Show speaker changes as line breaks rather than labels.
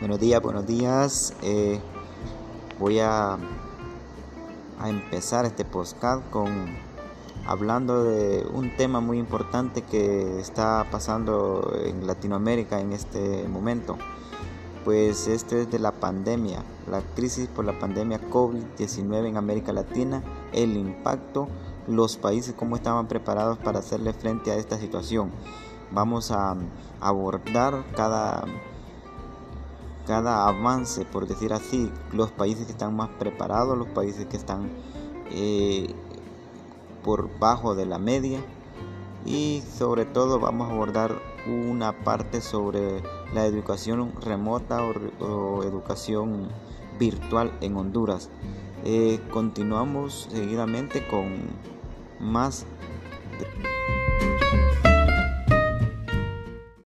Buenos días, buenos días. Eh, voy a, a, empezar este podcast con hablando de un tema muy importante que está pasando en Latinoamérica en este momento. Pues este es de la pandemia, la crisis por la pandemia COVID-19 en América Latina, el impacto, los países cómo estaban preparados para hacerle frente a esta situación. Vamos a abordar cada cada avance, por decir así, los países que están más preparados, los países que están eh, por bajo de la media y sobre todo vamos a abordar una parte sobre la educación remota o, educación virtual en Honduras. Eh, continuamos seguidamente con más...